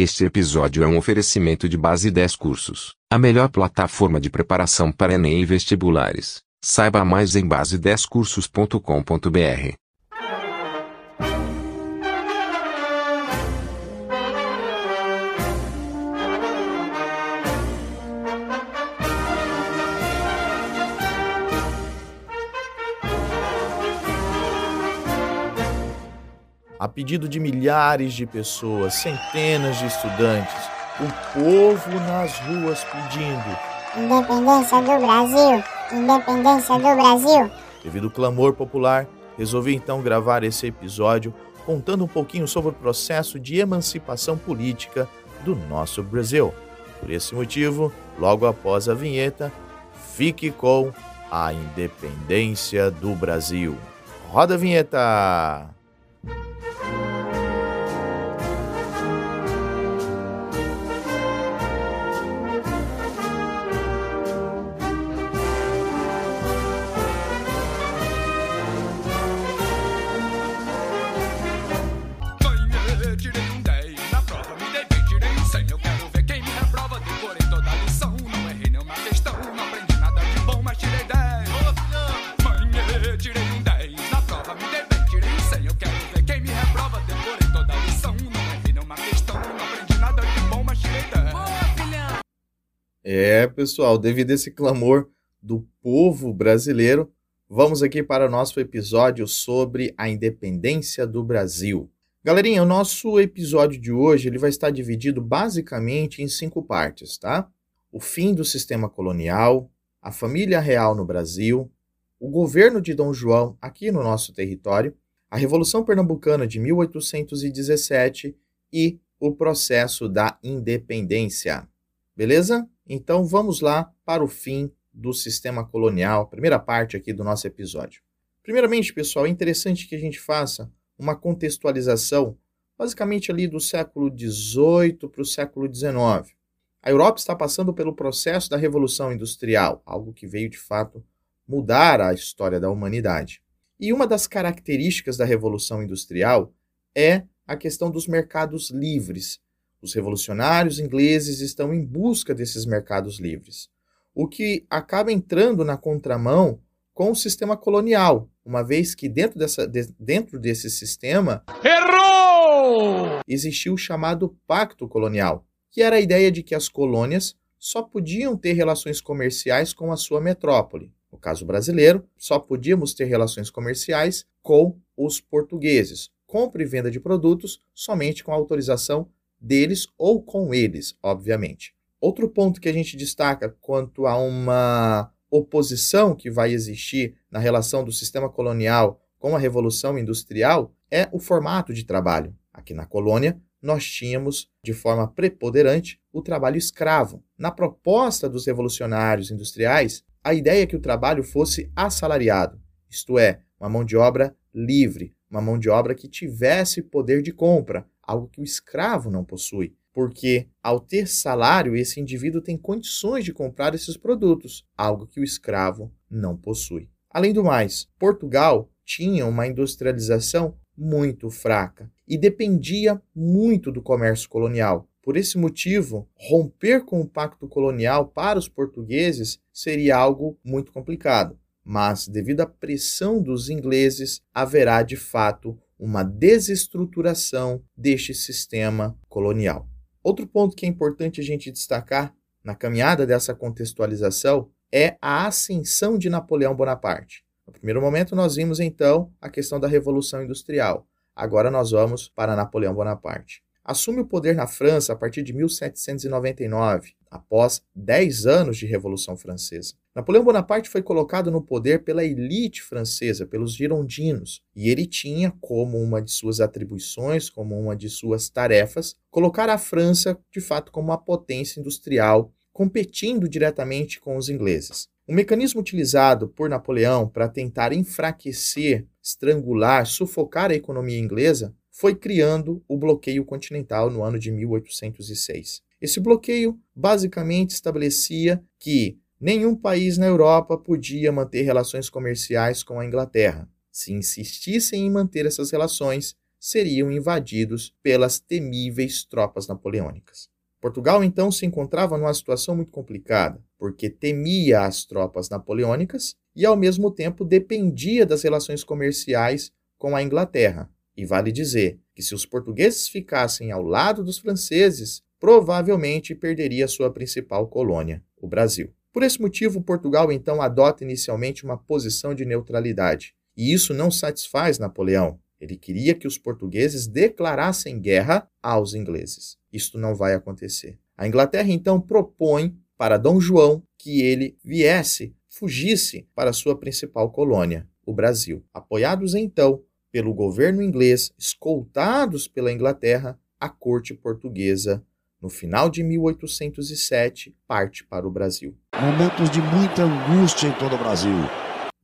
Este episódio é um oferecimento de Base 10 Cursos, a melhor plataforma de preparação para Enem e vestibulares. Saiba mais em base10cursos.com.br. A pedido de milhares de pessoas, centenas de estudantes, o povo nas ruas pedindo Independência do Brasil! Independência do Brasil! Devido ao clamor popular, resolvi então gravar esse episódio contando um pouquinho sobre o processo de emancipação política do nosso Brasil. Por esse motivo, logo após a vinheta, fique com a independência do Brasil. Roda a vinheta! Pessoal, devido a esse clamor do povo brasileiro, vamos aqui para o nosso episódio sobre a independência do Brasil. Galerinha, o nosso episódio de hoje ele vai estar dividido basicamente em cinco partes, tá? O fim do sistema colonial, a família real no Brasil, o governo de Dom João aqui no nosso território, a Revolução Pernambucana de 1817 e o processo da independência. Beleza? Então vamos lá para o fim do sistema colonial, primeira parte aqui do nosso episódio. Primeiramente, pessoal, é interessante que a gente faça uma contextualização, basicamente ali do século XVIII para o século XIX. A Europa está passando pelo processo da Revolução Industrial, algo que veio de fato mudar a história da humanidade. E uma das características da Revolução Industrial é a questão dos mercados livres. Os revolucionários ingleses estão em busca desses mercados livres, o que acaba entrando na contramão com o sistema colonial, uma vez que dentro, dessa, de- dentro desse sistema existiu o chamado Pacto Colonial, que era a ideia de que as colônias só podiam ter relações comerciais com a sua metrópole. No caso brasileiro, só podíamos ter relações comerciais com os portugueses. Compra e venda de produtos somente com autorização deles ou com eles, obviamente. Outro ponto que a gente destaca quanto a uma oposição que vai existir na relação do sistema colonial com a Revolução Industrial é o formato de trabalho. Aqui na colônia, nós tínhamos, de forma preponderante, o trabalho escravo. Na proposta dos revolucionários industriais, a ideia é que o trabalho fosse assalariado, isto é, uma mão de obra livre, uma mão de obra que tivesse poder de compra, algo que o escravo não possui. Porque, ao ter salário, esse indivíduo tem condições de comprar esses produtos, algo que o escravo não possui. Além do mais, Portugal tinha uma industrialização muito fraca e dependia muito do comércio colonial. Por esse motivo, romper com o pacto colonial para os portugueses seria algo muito complicado. Mas, devido à pressão dos ingleses, haverá de fato uma desestruturação deste sistema colonial. Outro ponto que é importante a gente destacar na caminhada dessa contextualização é a ascensão de Napoleão Bonaparte. No primeiro momento, nós vimos então a questão da Revolução Industrial. Agora nós vamos para Napoleão Bonaparte. Assume o poder na França a partir de 1799, após 10 anos de Revolução Francesa. Napoleão Bonaparte foi colocado no poder pela elite francesa, pelos girondinos, e ele tinha como uma de suas atribuições, como uma de suas tarefas, colocar a França de fato como uma potência industrial, competindo diretamente com os ingleses. O mecanismo utilizado por Napoleão para tentar enfraquecer, estrangular, sufocar a economia inglesa foi criando o bloqueio continental no ano de 1806. Esse bloqueio basicamente estabelecia que nenhum país na Europa podia manter relações comerciais com a Inglaterra. Se insistissem em manter essas relações, seriam invadidos pelas temíveis tropas napoleônicas. Portugal então se encontrava numa situação muito complicada, porque temia as tropas napoleônicas e ao mesmo tempo dependia das relações comerciais com a Inglaterra. E vale dizer que se os portugueses ficassem ao lado dos franceses, provavelmente perderia sua principal colônia, o Brasil. Por esse motivo, Portugal então adota inicialmente uma posição de neutralidade. E isso não satisfaz Napoleão. Ele queria que os portugueses declarassem guerra aos ingleses. Isto não vai acontecer. A Inglaterra então propõe para Dom João que ele viesse, fugisse para sua principal colônia, o Brasil. Apoiados então pelo governo inglês, escoltados pela Inglaterra, a corte portuguesa no final de 1807, parte para o Brasil. Momentos de muita angústia em todo o Brasil.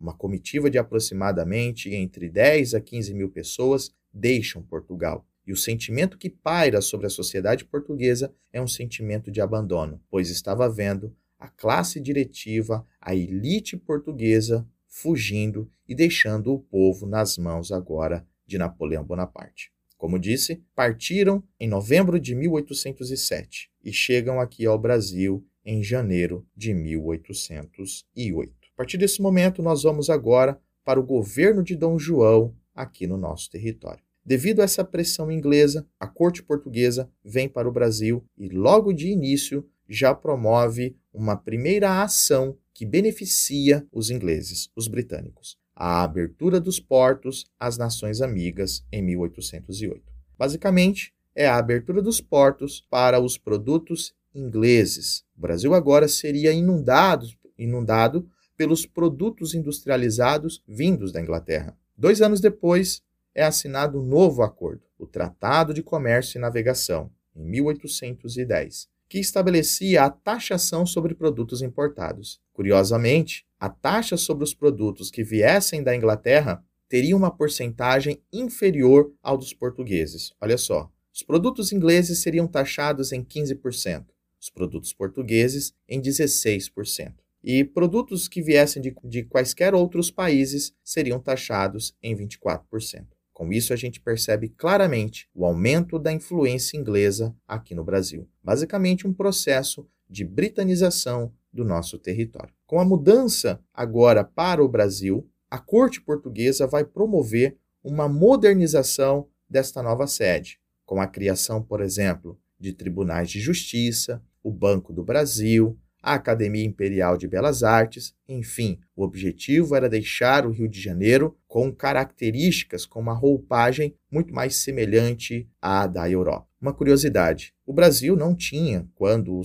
Uma comitiva de aproximadamente entre 10 a 15 mil pessoas deixam Portugal. E o sentimento que paira sobre a sociedade portuguesa é um sentimento de abandono, pois estava vendo a classe diretiva, a elite portuguesa, fugindo e deixando o povo nas mãos agora de Napoleão Bonaparte. Como disse, partiram em novembro de 1807 e chegam aqui ao Brasil em janeiro de 1808. A partir desse momento, nós vamos agora para o governo de Dom João aqui no nosso território. Devido a essa pressão inglesa, a corte portuguesa vem para o Brasil e, logo de início, já promove uma primeira ação que beneficia os ingleses, os britânicos a abertura dos portos às nações amigas em 1808. Basicamente, é a abertura dos portos para os produtos ingleses. O Brasil agora seria inundado, inundado pelos produtos industrializados vindos da Inglaterra. Dois anos depois, é assinado um novo acordo, o Tratado de Comércio e Navegação, em 1810, que estabelecia a taxação sobre produtos importados. Curiosamente, a taxa sobre os produtos que viessem da Inglaterra teria uma porcentagem inferior ao dos portugueses. Olha só, os produtos ingleses seriam taxados em 15%, os produtos portugueses em 16%. E produtos que viessem de, de quaisquer outros países seriam taxados em 24%. Com isso, a gente percebe claramente o aumento da influência inglesa aqui no Brasil. Basicamente, um processo de britanização do nosso território. Com a mudança agora para o Brasil, a corte portuguesa vai promover uma modernização desta nova sede, com a criação, por exemplo, de tribunais de justiça, o Banco do Brasil, a Academia Imperial de Belas Artes, enfim, o objetivo era deixar o Rio de Janeiro com características, com uma roupagem muito mais semelhante à da Europa. Uma curiosidade: o Brasil não tinha, quando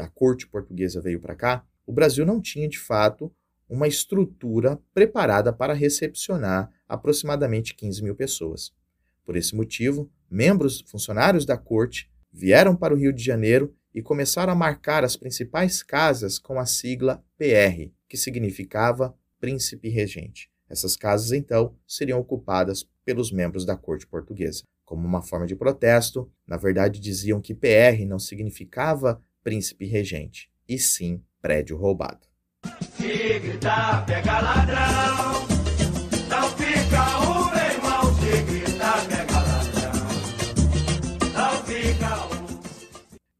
a corte portuguesa veio para cá, o Brasil não tinha de fato uma estrutura preparada para recepcionar aproximadamente 15 mil pessoas. Por esse motivo, membros, funcionários da corte vieram para o Rio de Janeiro e começaram a marcar as principais casas com a sigla PR, que significava Príncipe Regente. Essas casas, então, seriam ocupadas pelos membros da corte portuguesa. Como uma forma de protesto, na verdade diziam que PR não significava príncipe regente, e sim prédio roubado. Se gritar, pega ladrão.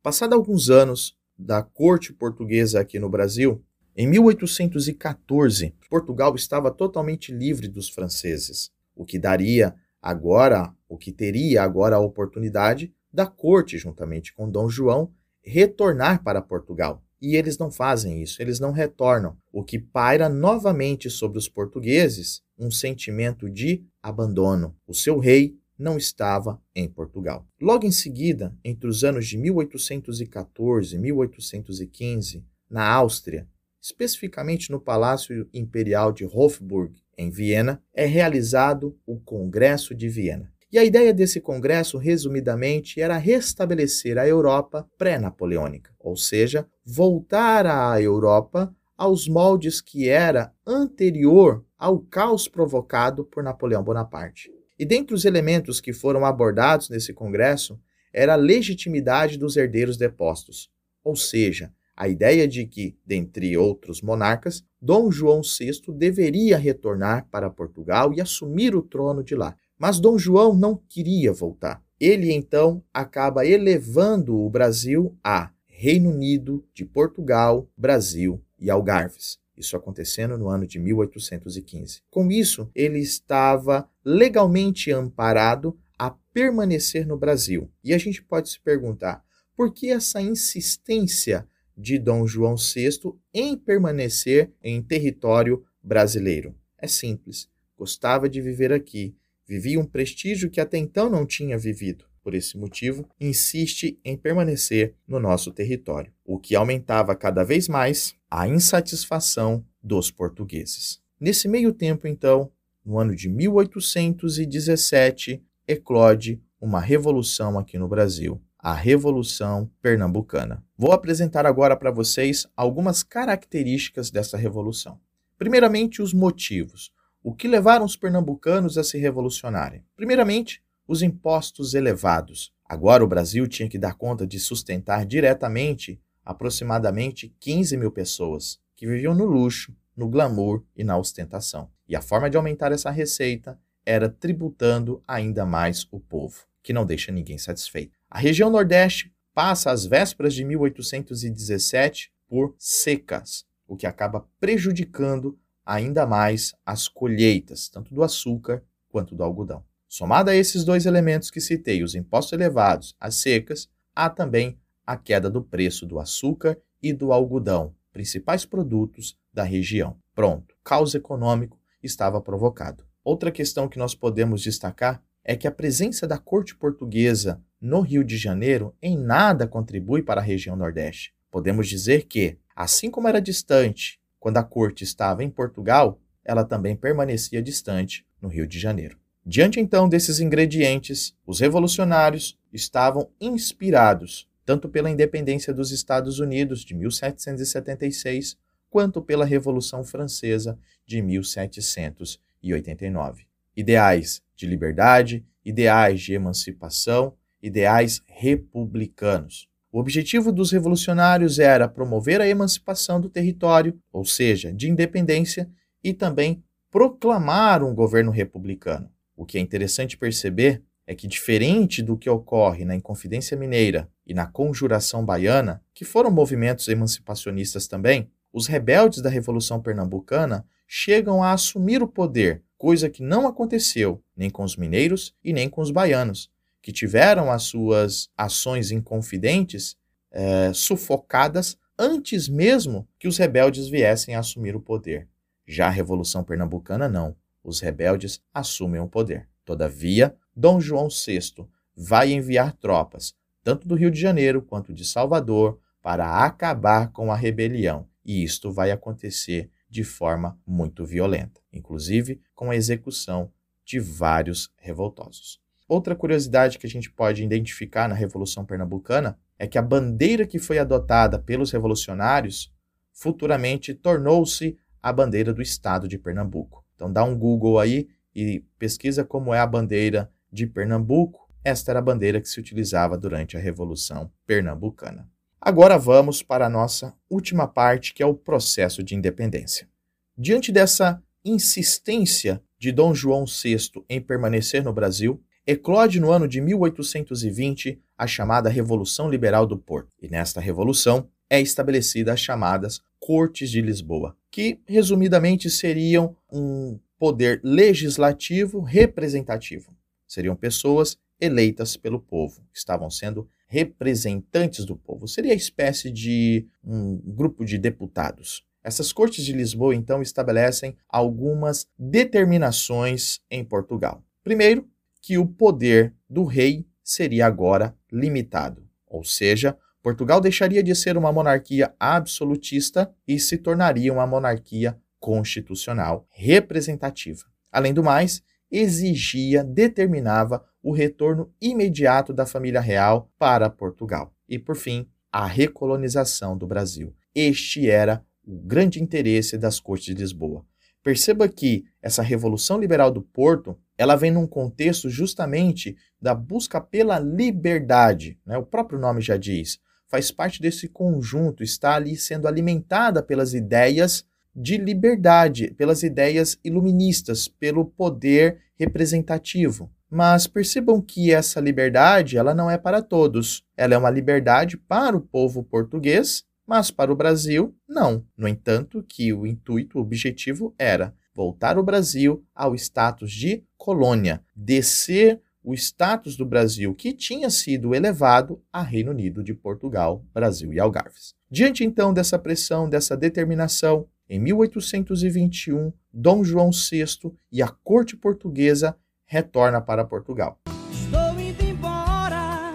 Passado alguns anos da corte portuguesa aqui no Brasil, em 1814, Portugal estava totalmente livre dos franceses, o que daria agora, o que teria agora a oportunidade da corte, juntamente com Dom João, retornar para Portugal. E eles não fazem isso, eles não retornam, o que paira novamente sobre os portugueses um sentimento de abandono. O seu rei não estava em Portugal. Logo em seguida, entre os anos de 1814 e 1815, na Áustria, especificamente no Palácio Imperial de Hofburg, em Viena, é realizado o Congresso de Viena. E a ideia desse congresso, resumidamente, era restabelecer a Europa pré-napoleônica, ou seja, voltar à Europa aos moldes que era anterior ao caos provocado por Napoleão Bonaparte. E dentre os elementos que foram abordados nesse congresso era a legitimidade dos herdeiros depostos, ou seja, a ideia de que, dentre outros monarcas, Dom João VI deveria retornar para Portugal e assumir o trono de lá. Mas Dom João não queria voltar. Ele então acaba elevando o Brasil a Reino Unido de Portugal, Brasil e Algarves. Isso acontecendo no ano de 1815. Com isso, ele estava legalmente amparado a permanecer no Brasil. E a gente pode se perguntar: por que essa insistência de Dom João VI em permanecer em território brasileiro? É simples. Gostava de viver aqui, vivia um prestígio que até então não tinha vivido. Por esse motivo, insiste em permanecer no nosso território, o que aumentava cada vez mais a insatisfação dos portugueses. Nesse meio tempo, então, no ano de 1817, eclode uma revolução aqui no Brasil, a Revolução Pernambucana. Vou apresentar agora para vocês algumas características dessa revolução. Primeiramente, os motivos. O que levaram os pernambucanos a se revolucionarem? Primeiramente, os impostos elevados. Agora o Brasil tinha que dar conta de sustentar diretamente aproximadamente 15 mil pessoas que viviam no luxo, no glamour e na ostentação. E a forma de aumentar essa receita era tributando ainda mais o povo, que não deixa ninguém satisfeito. A região Nordeste passa as vésperas de 1817 por secas, o que acaba prejudicando ainda mais as colheitas, tanto do açúcar quanto do algodão. Somado a esses dois elementos que citei, os impostos elevados, as secas, há também a queda do preço do açúcar e do algodão, principais produtos da região. Pronto, caos econômico estava provocado. Outra questão que nós podemos destacar é que a presença da corte portuguesa no Rio de Janeiro em nada contribui para a região Nordeste. Podemos dizer que, assim como era distante quando a corte estava em Portugal, ela também permanecia distante no Rio de Janeiro. Diante então desses ingredientes, os revolucionários estavam inspirados tanto pela independência dos Estados Unidos de 1776, quanto pela Revolução Francesa de 1789. Ideais de liberdade, ideais de emancipação, ideais republicanos. O objetivo dos revolucionários era promover a emancipação do território, ou seja, de independência, e também proclamar um governo republicano. O que é interessante perceber é que, diferente do que ocorre na Inconfidência Mineira e na Conjuração Baiana, que foram movimentos emancipacionistas também, os rebeldes da Revolução Pernambucana chegam a assumir o poder, coisa que não aconteceu nem com os mineiros e nem com os baianos, que tiveram as suas ações inconfidentes é, sufocadas antes mesmo que os rebeldes viessem a assumir o poder. Já a Revolução Pernambucana, não. Os rebeldes assumem o poder. Todavia, Dom João VI vai enviar tropas, tanto do Rio de Janeiro quanto de Salvador, para acabar com a rebelião. E isto vai acontecer de forma muito violenta, inclusive com a execução de vários revoltosos. Outra curiosidade que a gente pode identificar na Revolução Pernambucana é que a bandeira que foi adotada pelos revolucionários futuramente tornou-se a bandeira do estado de Pernambuco. Então dá um Google aí e pesquisa como é a bandeira de Pernambuco. Esta era a bandeira que se utilizava durante a Revolução Pernambucana. Agora vamos para a nossa última parte, que é o processo de independência. Diante dessa insistência de Dom João VI em permanecer no Brasil, eclode no ano de 1820 a chamada Revolução Liberal do Porto. E nesta revolução é estabelecida as chamadas Cortes de Lisboa, que resumidamente seriam um poder legislativo representativo. Seriam pessoas eleitas pelo povo, que estavam sendo representantes do povo. Seria a espécie de um grupo de deputados. Essas cortes de Lisboa, então, estabelecem algumas determinações em Portugal. Primeiro, que o poder do rei seria agora limitado, ou seja, Portugal deixaria de ser uma monarquia absolutista e se tornaria uma monarquia constitucional representativa. Além do mais, exigia, determinava o retorno imediato da família real para Portugal. E, por fim, a recolonização do Brasil. Este era o grande interesse das Cortes de Lisboa. Perceba que essa revolução liberal do Porto, ela vem num contexto justamente da busca pela liberdade, né? O próprio nome já diz, faz parte desse conjunto, está ali sendo alimentada pelas ideias de liberdade, pelas ideias iluministas, pelo poder representativo. Mas percebam que essa liberdade, ela não é para todos. Ela é uma liberdade para o povo português, mas para o Brasil, não. No entanto, que o intuito, o objetivo era voltar o Brasil ao status de colônia, descer o status do Brasil que tinha sido elevado a Reino Unido de Portugal, Brasil e Algarves. Diante então dessa pressão, dessa determinação, em 1821, Dom João VI e a corte portuguesa retorna para Portugal. Estou indo embora,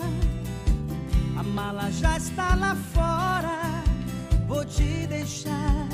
a mala já está lá fora. Vou te deixar.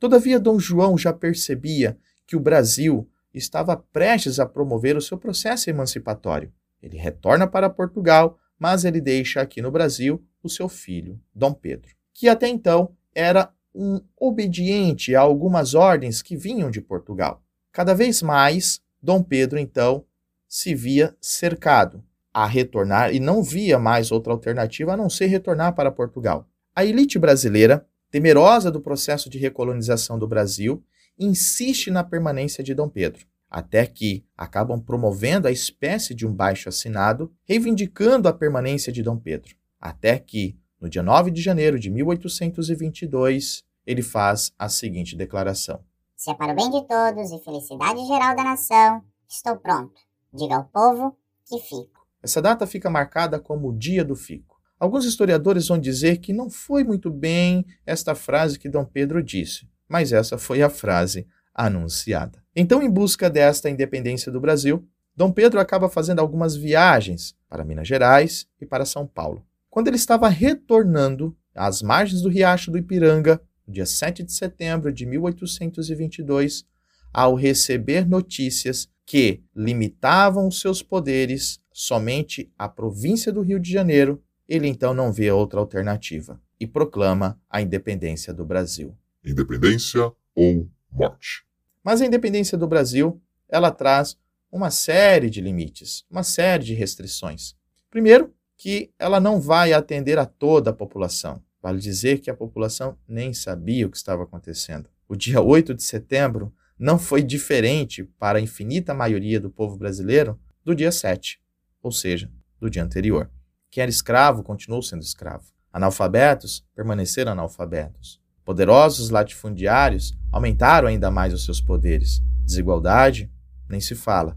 Todavia, Dom João já percebia que o Brasil estava prestes a promover o seu processo emancipatório. Ele retorna para Portugal, mas ele deixa aqui no Brasil o seu filho, Dom Pedro, que até então era um obediente a algumas ordens que vinham de Portugal. Cada vez mais, Dom Pedro então se via cercado a retornar e não via mais outra alternativa a não ser retornar para Portugal. A elite brasileira, temerosa do processo de recolonização do Brasil, insiste na permanência de Dom Pedro, até que acabam promovendo a espécie de um baixo assinado, reivindicando a permanência de Dom Pedro, até que, no dia 9 de janeiro de 1822, ele faz a seguinte declaração: Se é para o bem de todos e felicidade geral da nação, estou pronto. Diga ao povo que fico. Essa data fica marcada como o Dia do Fico. Alguns historiadores vão dizer que não foi muito bem esta frase que Dom Pedro disse, mas essa foi a frase anunciada. Então, em busca desta independência do Brasil, Dom Pedro acaba fazendo algumas viagens para Minas Gerais e para São Paulo. Quando ele estava retornando às margens do Riacho do Ipiranga, no dia 7 de setembro de 1822, ao receber notícias que limitavam seus poderes somente à província do Rio de Janeiro, ele então não vê outra alternativa e proclama a independência do Brasil. Independência ou morte. Mas a independência do Brasil, ela traz uma série de limites, uma série de restrições. Primeiro, que ela não vai atender a toda a população. Vale dizer que a população nem sabia o que estava acontecendo. O dia 8 de setembro não foi diferente para a infinita maioria do povo brasileiro do dia 7, ou seja, do dia anterior. Quem era escravo continuou sendo escravo. Analfabetos permaneceram analfabetos. Poderosos latifundiários aumentaram ainda mais os seus poderes. Desigualdade, nem se fala.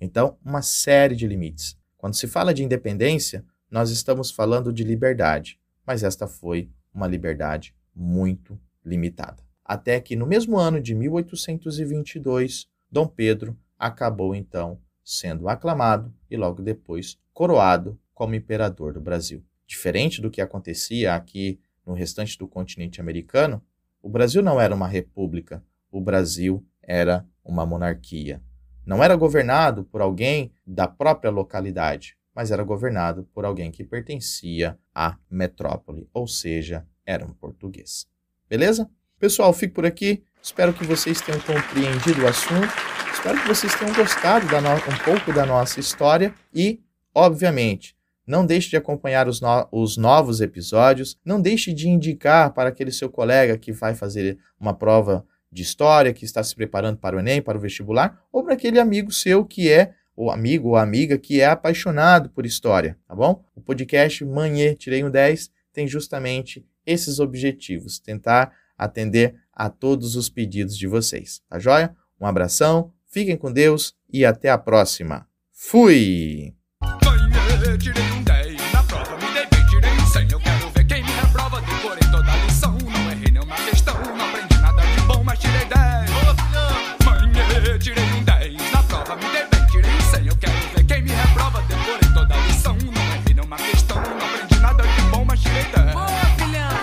Então, uma série de limites. Quando se fala de independência, nós estamos falando de liberdade, mas esta foi uma liberdade muito limitada. Até que no mesmo ano de 1822, Dom Pedro acabou então sendo aclamado e logo depois coroado como imperador do Brasil. Diferente do que acontecia aqui no restante do continente americano, o Brasil não era uma república, o Brasil era uma monarquia. Não era governado por alguém da própria localidade, mas era governado por alguém que pertencia à metrópole, ou seja, era um português. Beleza? Pessoal, fico por aqui. Espero que vocês tenham compreendido o assunto. Espero que vocês tenham gostado no... um pouco da nossa história e, obviamente, não deixe de acompanhar os, no... os novos episódios. Não deixe de indicar para aquele seu colega que vai fazer uma prova de história, que está se preparando para o Enem, para o vestibular, ou para aquele amigo seu que é o amigo ou amiga que é apaixonado por história, tá bom? O podcast Manhê Tirei um 10 tem justamente esses objetivos, tentar atender a todos os pedidos de vocês, tá joia? Um abração, fiquem com Deus e até a próxima. Fui!